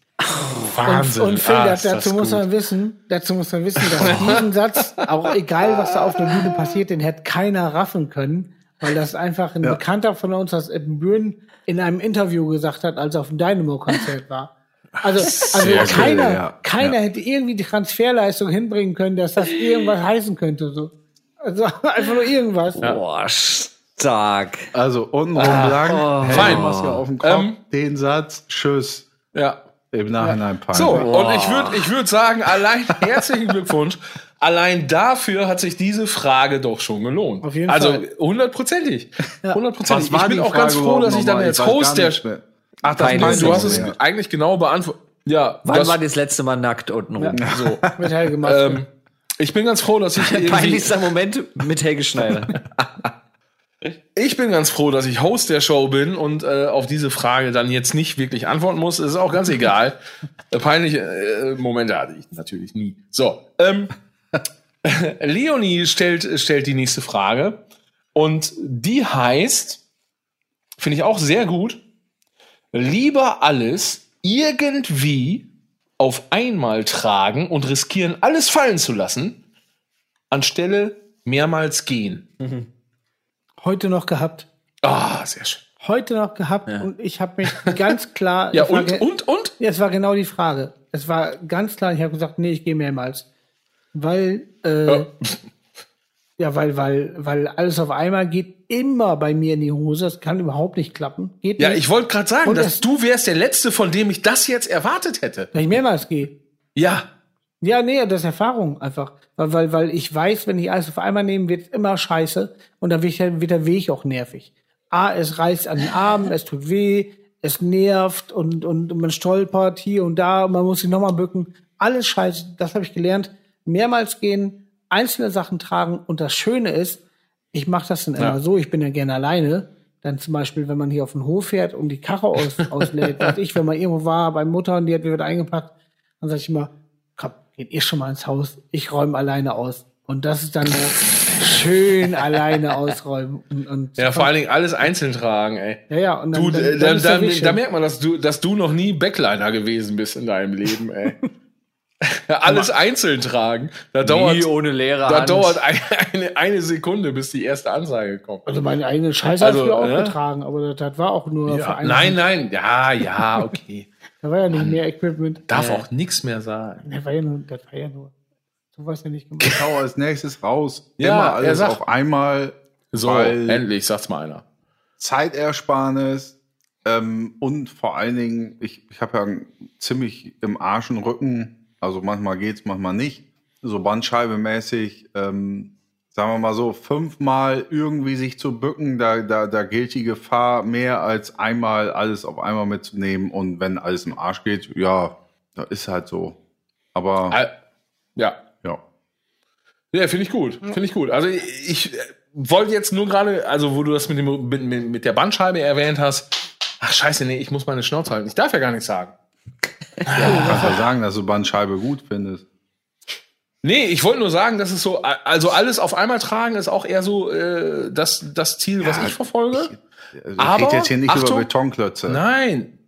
Und, und Phil, Ah, das, ist das dazu muss gut. man wissen, dazu muss man wissen, dass diesen Satz, auch egal was da auf der Bühne passiert, den hätte keiner raffen können, weil das einfach ein Ja. Bekannter von uns aus Eppenbüren in einem Interview gesagt hat, als er auf dem Dynamo-Konzert war. Also, also Sehr keiner, ja. keiner Ja. hätte irgendwie die Transferleistung hinbringen können, dass das irgendwas heißen könnte. So. Also einfach nur irgendwas. Boah, stark. Also untenrum lang, oh. fein, Maske auf dem Kopf, Ähm. den Satz, tschüss, Ja. im Nachhinein peinlich. So, und ich würde ich würd sagen, allein herzlichen Glückwunsch. Allein dafür hat sich diese Frage doch schon gelohnt. Auf jeden also Fall. hundertprozentig. Hundertprozentig. War Ich bin auch ganz Frage froh, dass ich dann als Host der. mehr. Ach, das meinst Du hast es ja. eigentlich genau beantwortet. Ja, Wann das, war das letzte Mal nackt unten rum? so. Mit Helge ähm, ich bin ganz froh, dass ich irgendwie, Peinlichster Moment mit Helge Schneider. ich bin ganz froh, dass ich Host der Show bin und äh, auf diese Frage dann jetzt nicht wirklich antworten muss. Es ist auch ganz egal. Äh, Peinliche äh, Momente hatte ich natürlich nie. So, ähm, Leonie stellt, stellt die nächste Frage und die heißt, finde ich auch sehr gut, lieber alles irgendwie auf einmal tragen und riskieren, alles fallen zu lassen, anstelle mehrmals gehen. Heute noch gehabt. Ah, sehr schön. Heute noch gehabt und ich habe mich ganz klar. Ja, es war und, und, und? Ja, es war genau die Frage. Es war ganz klar, ich habe gesagt, nee, ich gehe mehrmals. Weil, äh, Ja. ja, weil, weil, weil alles auf einmal geht immer bei mir in die Hose. Das kann überhaupt nicht klappen. Geht Ja, nicht, ich wollte gerade sagen, Und dass du wärst der Letzte, von dem ich das jetzt erwartet hätte. wenn ich mehrmals gehe. Ja. Ja, nee, das ist Erfahrung einfach. Weil, weil, weil ich weiß, wenn ich alles auf einmal nehme, wird es immer scheiße und dann wird der, wird der Weg auch nervig. A, es reißt an den Armen, es tut weh, es nervt und, und man stolpert hier und da, man muss sich nochmal bücken. Alles scheiße, das habe ich gelernt. Mehrmals gehen, einzelne Sachen tragen und das Schöne ist, ich mache das dann immer so, ich bin ja gerne alleine. Dann zum Beispiel, wenn man hier auf den Hof fährt und die Karre aus, auslädt, weiß ich, wenn man irgendwo war bei Mutter und die hat wieder eingepackt, dann sage ich immer, komm, geht ihr schon mal ins Haus, ich räume alleine aus. Und das ist dann schön alleine ausräumen. Und, und Ja, vor allen Dingen alles einzeln tragen, ey. ja, ja, und dann, Du, dann, äh, dann da, ist der da, merkt man, dass du, dass du noch nie Backliner gewesen bist in deinem Leben, ey. Ja, alles einzeln tragen. Da dauert, Nie ohne leere da Hand. dauert eine, eine, eine Sekunde, bis die erste Anzeige kommt. Also meine eigene Scheiße Also, habe ich auch ne? getragen, aber das, das war auch nur für Ja, eine nein, nein, ja, ja, okay. Da war ja nicht mehr Equipment. Darf auch nichts mehr sagen. Das war ja nur, das war ja nur. So was ja nicht gemacht. Ich hau als nächstes raus. Ja, Immer alles sagt- auf einmal. So, endlich, sagt's mal einer. Zeitersparnis ähm, und vor allen Dingen, ich, ich habe ja einen ziemlich im Arschen Rücken, also manchmal geht's, manchmal nicht, so Bandscheibe-mäßig, ähm, sagen wir mal so, fünfmal irgendwie sich zu bücken, da, da, da gilt die Gefahr mehr als einmal alles auf einmal mitzunehmen und wenn alles im Arsch geht, ja, das ist halt so. Aber Ja, ja, Ja, finde ich gut. Finde ich gut. Also ich, ich wollte jetzt nur gerade, also wo du das mit, dem, mit, mit mit der Bandscheibe erwähnt hast, ach scheiße, nee, ich muss meine Schnauze halten. Ich darf ja gar nichts sagen. Du kannst ja sagen, dass du Bandscheibe gut findest. Nee, ich wollte nur sagen, dass es so, also alles auf einmal tragen ist auch eher so äh, das, das Ziel, was Ja, ich verfolge. Also ich Aber, rede jetzt hier nicht Achtung, über Betonklötze. Nein.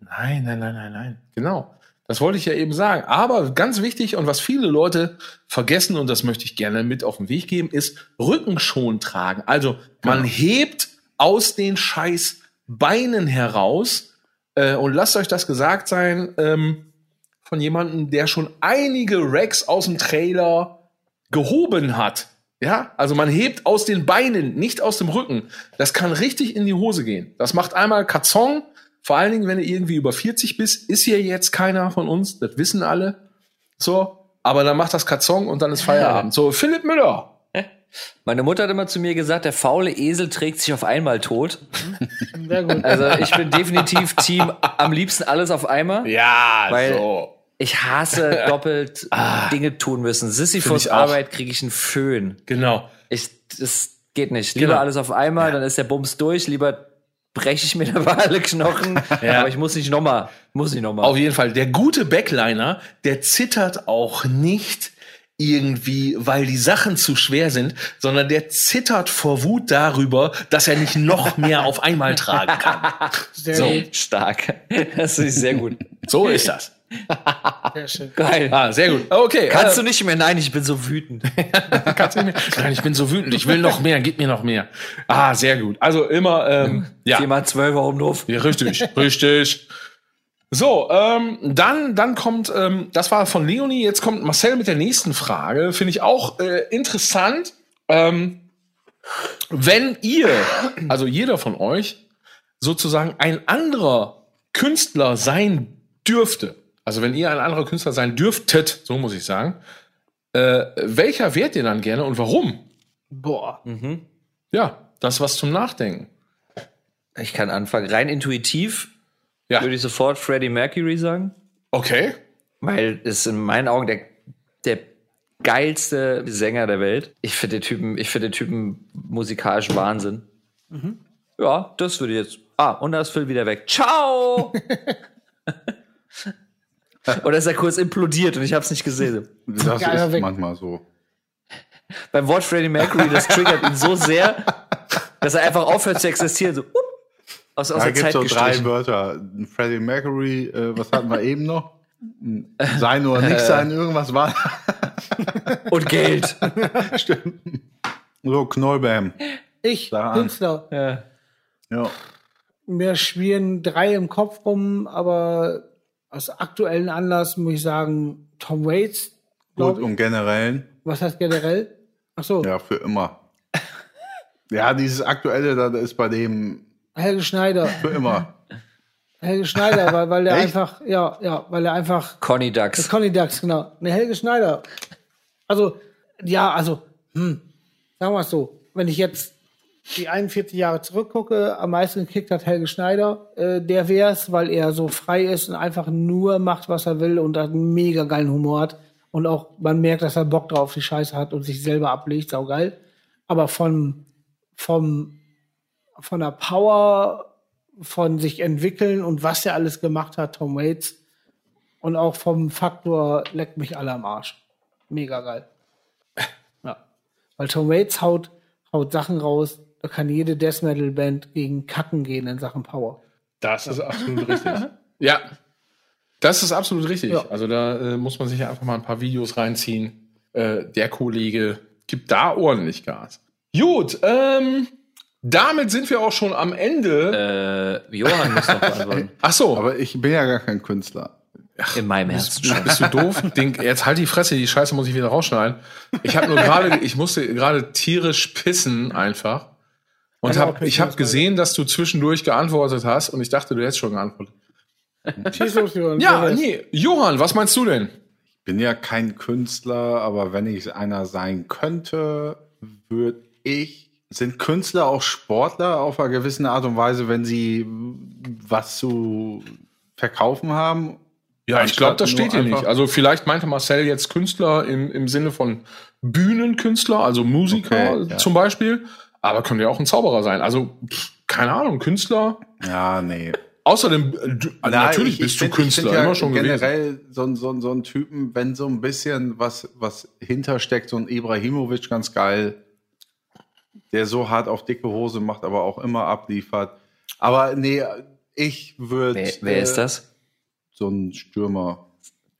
Nein, nein, nein, nein, nein. Genau. Das wollte ich ja eben sagen. Aber ganz wichtig und was viele Leute vergessen, und das möchte ich gerne mit auf den Weg geben, ist Rückenschon tragen. Also man hebt aus den scheiß Beinen heraus äh, und lasst euch das gesagt sein ähm, von jemandem, der schon einige Racks aus dem Trailer gehoben hat. Ja, also man hebt aus den Beinen, nicht aus dem Rücken. Das kann richtig in die Hose gehen. Das macht einmal Katzong, vor allen Dingen, wenn du irgendwie über 40 bist, ist hier jetzt keiner von uns, das wissen alle. So, aber dann macht das Katzong und dann ist Feierabend. So, Philipp Müller. Meine Mutter hat immer zu mir gesagt, der faule Esel trägt sich auf einmal tot. Sehr gut. Also ich bin definitiv Team am liebsten alles auf einmal. Ja, Weil- so. Ich hasse doppelt Dinge tun müssen. Sisyphus. Arbeit kriege ich einen Föhn. Genau. Ich, das geht nicht. Lieber Genau. alles auf einmal, dann ist der Bums durch. Lieber breche ich mir dabei alle Knochen. Ja. Aber ich muss nicht nochmal. Muss nicht nochmal. Auf jeden Fall. Der gute Backliner, der zittert auch nicht irgendwie, weil die Sachen zu schwer sind, sondern der zittert vor Wut darüber, dass er nicht noch mehr auf einmal tragen kann. Sehr So. gut. Stark. Das ist sehr gut. So ist das. Sehr schön. Geil. Ah, sehr gut. Okay. Kannst äh, du nicht mehr? Nein, ich bin so wütend. Kannst du nicht mehr? Nein, ich bin so wütend. Ich will noch mehr. Gib mir noch mehr. Ah, sehr gut. Also immer, ähm, ja. Viermal zwölf auf dem Hof. Ja, richtig, richtig. So, ähm, dann, dann kommt, ähm, das war von Leonie, jetzt kommt Marcel mit der nächsten Frage. Finde ich auch äh, interessant. Ähm, wenn ihr, also jeder von euch, sozusagen ein anderer Künstler sein dürfte, also wenn ihr ein anderer Künstler sein dürftet, so muss ich sagen, äh, welcher wärt ihr dann gerne und warum? Boah. Ja, das ist was zum Nachdenken. Ich kann anfangen. Rein intuitiv Ja, würde ich sofort Freddie Mercury sagen. okay. Weil es in meinen Augen der, der geilste Sänger der Welt. Ich finde den Typen, ich finde den Typen musikalisch Wahnsinn. Ja, das würde ich jetzt. Ah, und da ist Phil wieder weg. Ciao! Oder ist er kurz implodiert und ich habe es nicht gesehen. Das Geiler ist Weg. manchmal so. Beim Wort Freddie Mercury, das triggert ihn so sehr, dass er einfach aufhört zu existieren. So, up, aus, aus Da der gibt Zeit so drei gestrichen. Wörter. Freddie Mercury, äh, was hatten wir eben noch? Sein oder nicht sein, irgendwas war. Und Geld. So, Knollbam. Ich, Da. Künstler. Ja. Ja. Mir schwirren drei im Kopf rum, aber aus aktuellen Anlass muss ich sagen, Tom Waits, Gut, ich. und generell, Was heißt generell? Ach so, ja, für immer. Ja, dieses aktuelle, das ist bei dem Helge Schneider. für immer. Helge Schneider, weil, weil der Echt? einfach, ja, ja, weil er einfach Conny Das Ducks. Conny Ducks, genau. Ne, Helge Schneider. Also, ja, also, hm, sagen wir es so. Wenn ich jetzt die 41 Jahre zurückgucke, am meisten gekickt hat Helge Schneider, äh, der wär's, weil er so frei ist und einfach nur macht, was er will und hat einen mega geilen Humor hat. Und auch man merkt, dass er Bock drauf auf die Scheiße hat und sich selber ablegt, saugeil. Aber von, vom, von der Power, von sich entwickeln und was er alles gemacht hat, Tom Waits, und auch vom Faktor leckt mich alle am Arsch. Mega geil. Weil Tom Waits haut, haut Sachen raus, da kann jede Death Metal Band gegen Kacken gehen in Sachen Power. Das ist absolut richtig. Ja, das ist absolut richtig. Ja. Also da äh, muss man sich ja einfach mal ein paar Videos reinziehen. Äh, der Kollege gibt da ordentlich Gas. Gut, ähm, damit sind wir auch schon am Ende. Äh, Johann muss noch beantworten. Ach so, Aber ich bin ja gar kein Künstler. In meinem Herzen schon. bist du doof? Den, jetzt halt die Fresse, die Scheiße muss ich wieder rausschneiden. Ich habe nur gerade, ich musste gerade tierisch pissen einfach. Und hab, ich habe gesehen, dass du zwischendurch geantwortet hast und ich dachte, du hättest schon geantwortet. Schieß los, Johann. Ja, nee. Johann, was meinst du denn? bin ja kein Künstler, aber wenn ich einer sein könnte, würde ich. Sind Künstler auch Sportler auf eine gewisse Art und Weise, wenn sie was zu verkaufen haben? Ja, ich glaube, das steht hier nicht. Also vielleicht meinte Marcel jetzt Künstler im, im Sinne von Bühnenkünstler, also Musiker Okay, ja. zum Beispiel. Aber könnte ja auch ein Zauberer sein. Also, pff, keine Ahnung, Künstler. Ja, nee. Außerdem, du, Nein, natürlich ich- bist ich du find- ich Künstler, ja immer schon gewesen. generell so, ein- so, so ein Typen, wenn so ein bisschen was, was hintersteckt, so ein Ibrahimovic ganz geil, der so hart auf dicke Hose macht, aber auch immer abliefert. Aber nee, ich würde. Wer, wer ist das? So ein Stürmer.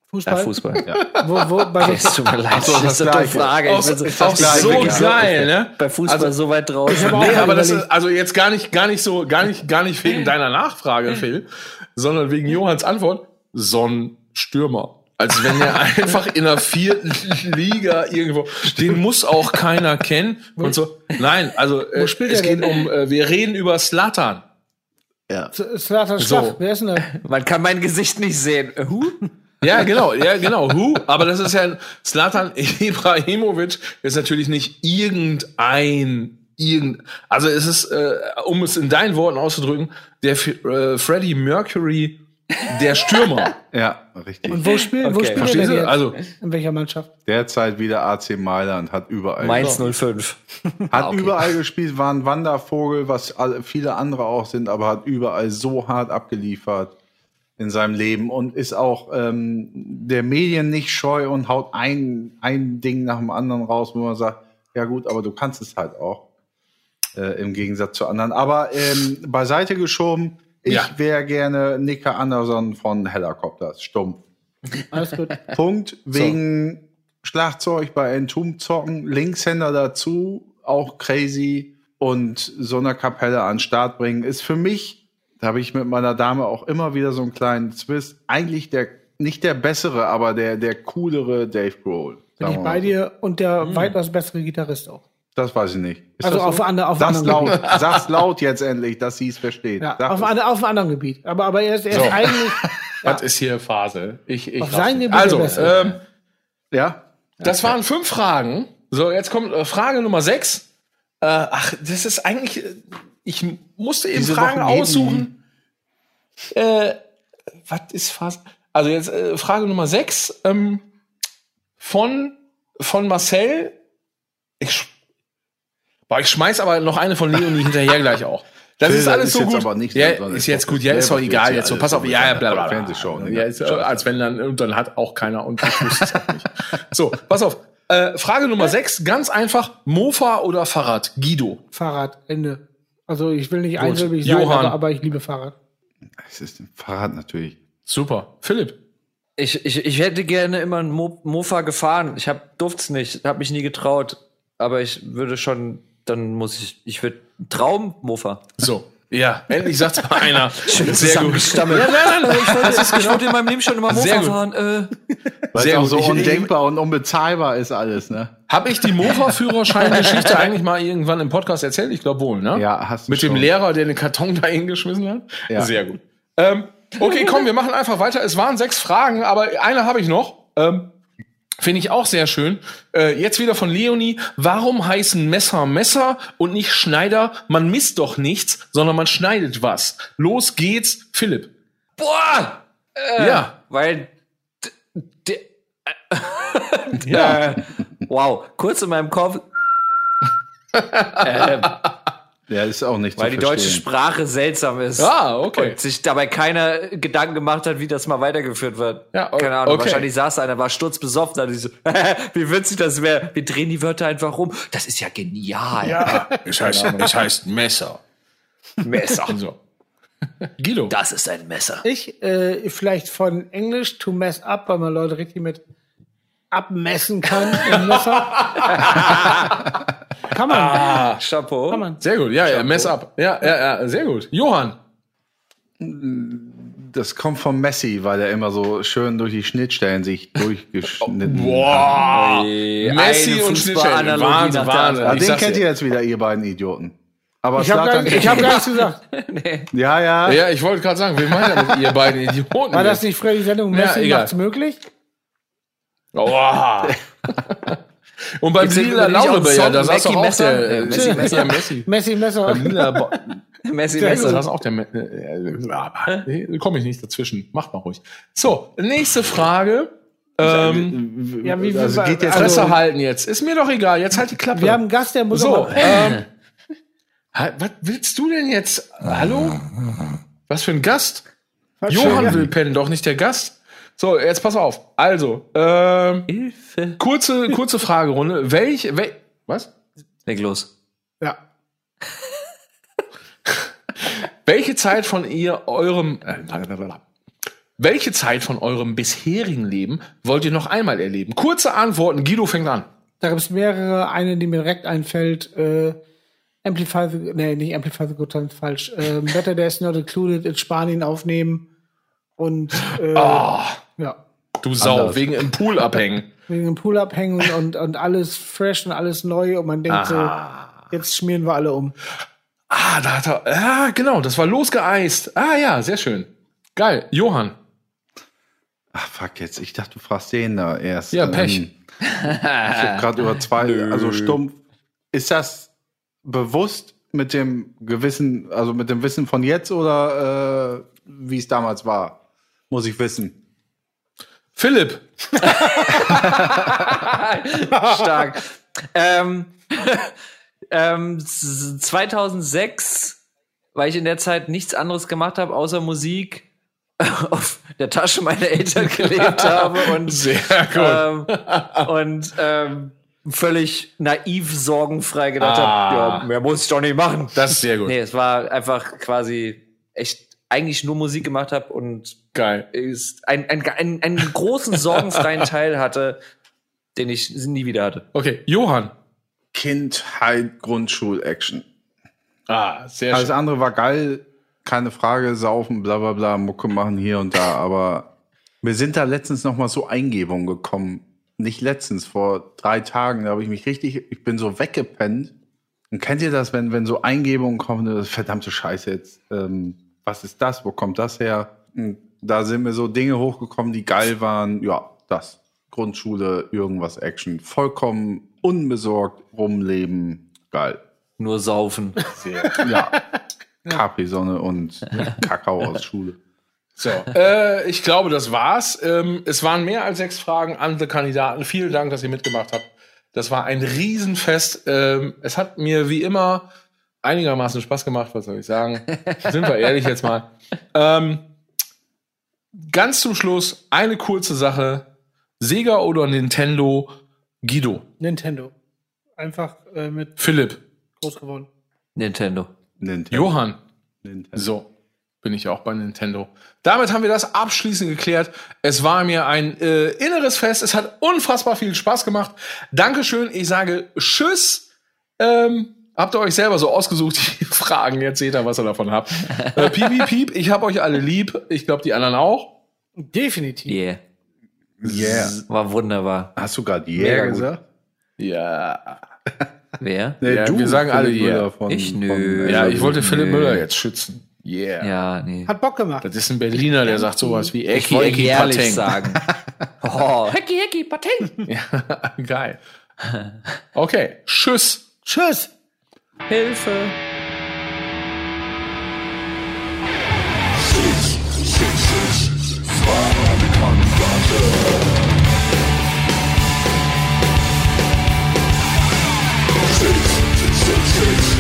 Fußball? Ja, Fußball. Wo, wo, bei Es tut mir leid, so, das das ist eine. Frage. Auch, Ich bin so, auch ich bin so geil, ne? Bei Fußball Also- so weit draußen. hab auch- Nee, aber das ist also jetzt gar nicht, gar nicht so, gar nicht, gar nicht wegen deiner Nachfrage, Phil, sondern wegen Johanns Antwort. So ein Stürmer. Als wenn er einfach in der vierten Liga irgendwo, den muss auch keiner kennen und so. Nein, also äh, spielt es geht denn? um, äh, wir reden über Slatan. Slatan Schlag, So. wer ist denn da? Man kann mein Gesicht nicht sehen. Huh? Ja, genau, ja, genau. Who? Aber das ist ja Slatan Ibrahimovic ist natürlich nicht irgendein irgend also es ist äh, um es in deinen Worten auszudrücken, der F äh, Freddie Mercury der Stürmer. Ja, richtig. Und wo spielt, wo Okay. spielt er Verstehst denn du? jetzt? Also In welcher Mannschaft? Derzeit wieder AC Mailand, hat überall, Mainz 05. hat Ah, okay. überall gespielt, war ein Wandervogel, was alle, viele andere auch sind, aber hat überall so hart abgeliefert in seinem Leben und ist auch ähm, der Medien nicht scheu und haut ein, ein Ding nach dem anderen raus, wo man sagt, ja gut, aber du kannst es halt auch. Äh, Im Gegensatz zu anderen. Aber ähm, beiseite geschoben, ich Ja. wäre gerne Nicker Anderson von Helicopters, stumpf. Alles gut. Punkt. Wegen Schlagzeug bei Entomb zocken, Linkshänder dazu, auch crazy. Und so eine Kapelle an den Start bringen, ist für mich, da habe ich mit meiner Dame auch immer wieder so einen kleinen Twist, eigentlich der, nicht der bessere, aber der, der coolere Dave Grohl. Bin ich bei mal. dir und der weitaus bessere Gitarrist auch. Das weiß ich nicht. Ist Also das auf ander- auf Sag's anderen- laut, sag's laut jetzt endlich, dass sie es versteht. Ja, auf, einem- auf einem anderen Gebiet. Aber, aber er ist, er ist So. eigentlich. was ist hier Phase? Ich, ich Auf sein. Gebiet Also, ähm, ja? das waren fünf Fragen. So, jetzt kommt äh, Frage Nummer sechs. Äh, ach, das ist eigentlich, äh, ich musste eben Diese Fragen Wochen aussuchen. Äh, was ist Phase? Also jetzt äh, Frage Nummer sechs ähm, von, von Marcel. Ich, boah, ich schmeiß aber noch eine von Leonie hinterher gleich auch. Das Phil, ist das alles ist so jetzt gut. aber nicht ja, ist ist jetzt gut. Ja, ist doch egal jetzt. So, pass auf. Ja, ja, bla, bla, bla. Fernsehshow? Ja, ist, äh, als wenn dann, und dann hat auch keiner und ich wusste es auch nicht. So, pass auf. Äh, Frage Nummer sechs, ganz einfach. Mofa oder Fahrrad? Guido. Fahrrad, Ende. Also ich will nicht einsilbig sein, Johann. aber, aber ich liebe Fahrrad. Es ist ein Fahrrad natürlich. Super. Philipp. Ich, ich, ich hätte gerne immer ein Mo Mofa gefahren. Ich hab, durft's nicht, hab mich nie getraut. Aber ich würde schon, dann muss ich, ich würde Traum-Mofa. So. Ja, endlich sagt's mal einer. Sehr gut. Ja, nein, nein, Ich wollte, ich wollte in meinem Leben schon immer Sehr Mofa fahren. Äh, Weil Sehr es auch so Ich- undenkbar und unbezahlbar ist alles, ne? Habe ich die Mofa-Führerschein-Geschichte eigentlich mal irgendwann im Podcast erzählt? Ich glaube wohl, ne? Ja, hast du Mit dem schon. Lehrer, der den Karton da hingeschmissen hat? Ja. Sehr gut. Ähm, okay, komm, wir machen einfach weiter. Es waren sechs Fragen, aber eine habe ich noch. Ähm, Finde ich auch sehr schön. Äh, jetzt wieder von Leonie. Warum heißen Messer Messer und nicht Schneider? Man misst doch nichts, sondern man schneidet was. Los geht's, Philipp. boah! ja. Weil d- d- äh, wow, kurz in meinem Kopf. ähm, Ja, ist auch nicht Weil zu die deutsche. Sprache seltsam ist. Ah, okay. Und sich dabei keiner Gedanken gemacht hat, wie das mal weitergeführt wird. Ja, o- Keine Ahnung. okay. Wahrscheinlich saß einer, war sturzbesoffen, da die so, wie witzig das wäre. Wir drehen die Wörter einfach rum. Das ist ja genial. Ja, es heißt, es heißt Messer. Messer. So. Guido. Das ist ein Messer. Ich, äh, vielleicht von Englisch to mess up, weil man Leute richtig mit abmessen kann im Messer. kann man. Ah. Chapeau. Kann man. Sehr gut, ja, ja, mess up. Ja, ja, ja, sehr gut. Johann. Das kommt von Messi, weil er immer so schön durch die Schnittstellen sich durchgeschnitten hat. Boah. Ey, Messi eine und Schnittstellen. Wahnsinn, Wahnsinn. Ja, Ich den kennt ihr jetzt wieder, ihr beiden Idioten. Aber Ich habe gar, ich hab gar nichts gesagt. ja, ja, Ja, ich wollte gerade sagen, wen meint ihr mit ihr beiden Idioten? War das nicht Freddy Sendung Ja, Messi egal. macht's möglich? Oh. Und beim Lila Launebeer, Song, da saß auch Messer? der Äh, äh, Messi Messer? Ja, Messi. Messi Messer. Beim Lila Bo- Messi Sehr Da Messer. saß auch der Me äh, komme ich nicht dazwischen. Macht mal ruhig. So, nächste Frage. Ähm, Ja, wie- wie- also geht jetzt Fresse Also- halten jetzt. Ist mir doch egal. Jetzt halt die Klappe. Wir haben einen Gast, der muss So, ähm, ha- was willst du denn jetzt? Hallo? Was für ein Gast? Johann Ja. will pennen, doch nicht der Gast. So, jetzt pass auf. Also, ähm, Hilfe. kurze, kurze Fragerunde. Welche, wel, was? Leg los. Ja. Welche Zeit von ihr eurem, äh, welche Zeit von eurem bisherigen Leben wollt ihr noch einmal erleben? Kurze Antworten. Guido fängt an. Da gibt es mehrere. Eine, die mir direkt einfällt. Äh, Amplify the, nee, nicht Amplify the Good falsch. Äh, Better Days Not Included in Spanien aufnehmen. Und äh, ja, Du Sau, Anders. wegen im Pool abhängen. wegen dem Pool abhängen und, und alles fresh und alles neu. Und man denkt so, jetzt schmieren wir alle um. Ah, da hat er, ja, genau, das war losgeeist. Ah, ja, sehr schön. Geil. Johann. Ach, fuck jetzt. Ich dachte, du fragst den da erst. Ja, Pech. Ähm, ich habe gerade über zwei, also stumpf. Ist das bewusst mit dem Gewissen, also mit dem Wissen von jetzt oder äh, wie es damals war? Muss ich wissen. Philipp. Stark. ähm, ähm, s- 2006, weil ich in der Zeit nichts anderes gemacht habe, außer Musik auf der Tasche meiner Eltern gelebt habe und Sehr gut. ähm, und ähm, völlig naiv sorgenfrei gedacht Ah. habe, ja, mehr muss ich doch nicht machen. Das ist sehr gut. Nee, es war einfach quasi echt eigentlich nur Musik gemacht habe und Geil. ist ein, ein, ein, einen großen sorgenfreien Teil hatte, den ich nie wieder hatte. Okay, Johann. Kindheit, Grundschul-Action. Ah, sehr Alles schön. andere war geil, keine Frage, saufen, bla bla bla, Mucke machen hier und da, aber wir sind da letztens noch mal so Eingebungen gekommen. Nicht letztens, vor drei Tagen, da habe ich mich richtig, ich bin so weggepennt. Und kennt ihr das, wenn, wenn so Eingebungen kommen, das ist verdammte Scheiße jetzt, ähm, was ist das, wo kommt das her? Und da sind mir so Dinge hochgekommen, die geil waren, ja, das. Grundschule, irgendwas Action, vollkommen unbesorgt rumleben, geil. Nur saufen. Ja. Capri-Sonne und Kakao aus Schule. So, äh, ich glaube, das war's. Ähm, es waren mehr als sechs Fragen an die Kandidaten. Vielen Dank, dass ihr mitgemacht habt. Das war ein Riesenfest. Ähm, es hat mir wie immer einigermaßen Spaß gemacht, was soll ich sagen? Sind wir ehrlich jetzt mal. Ähm, ganz zum Schluss eine kurze Sache. Sega oder Nintendo? Guido. Nintendo. Einfach äh, mit Philipp. groß geworden. Nintendo. Nintendo. Johann. Nintendo. So, bin ich auch bei Nintendo. Damit haben wir das abschließend geklärt. Es war mir ein äh, inneres Fest. Es hat unfassbar viel Spaß gemacht. Dankeschön. Ich sage Tschüss. Ähm, habt ihr euch selber so ausgesucht, die Fragen. Jetzt seht ihr, was ihr davon habt. Äh, piep, piep, piep. Ich hab euch alle lieb. Ich glaube, die anderen auch. Definitiv. Yeah. Yeah. War wunderbar. Hast du gerade Mega Yeah gut. gesagt? Ja. Wer? Nee, Ja, wir sagen alle Philipp Yeah. Müller Von, Ich? von- Nö. Ja, ich wollte Philipp Nee. Müller jetzt schützen. Yeah. Ja, nee. Hat Bock gemacht. Das ist ein Berliner, der sagt sowas wie Ich Ecki, wollte Ecki, Pateng. sagen. Oh, Hecki, Hecki, Pateng. Geil. Okay. Tschüss. Tschüss. Hilfe! Ich, ich, ich, ich war eine Kampfwaffe. Ich, ich, ich, ich.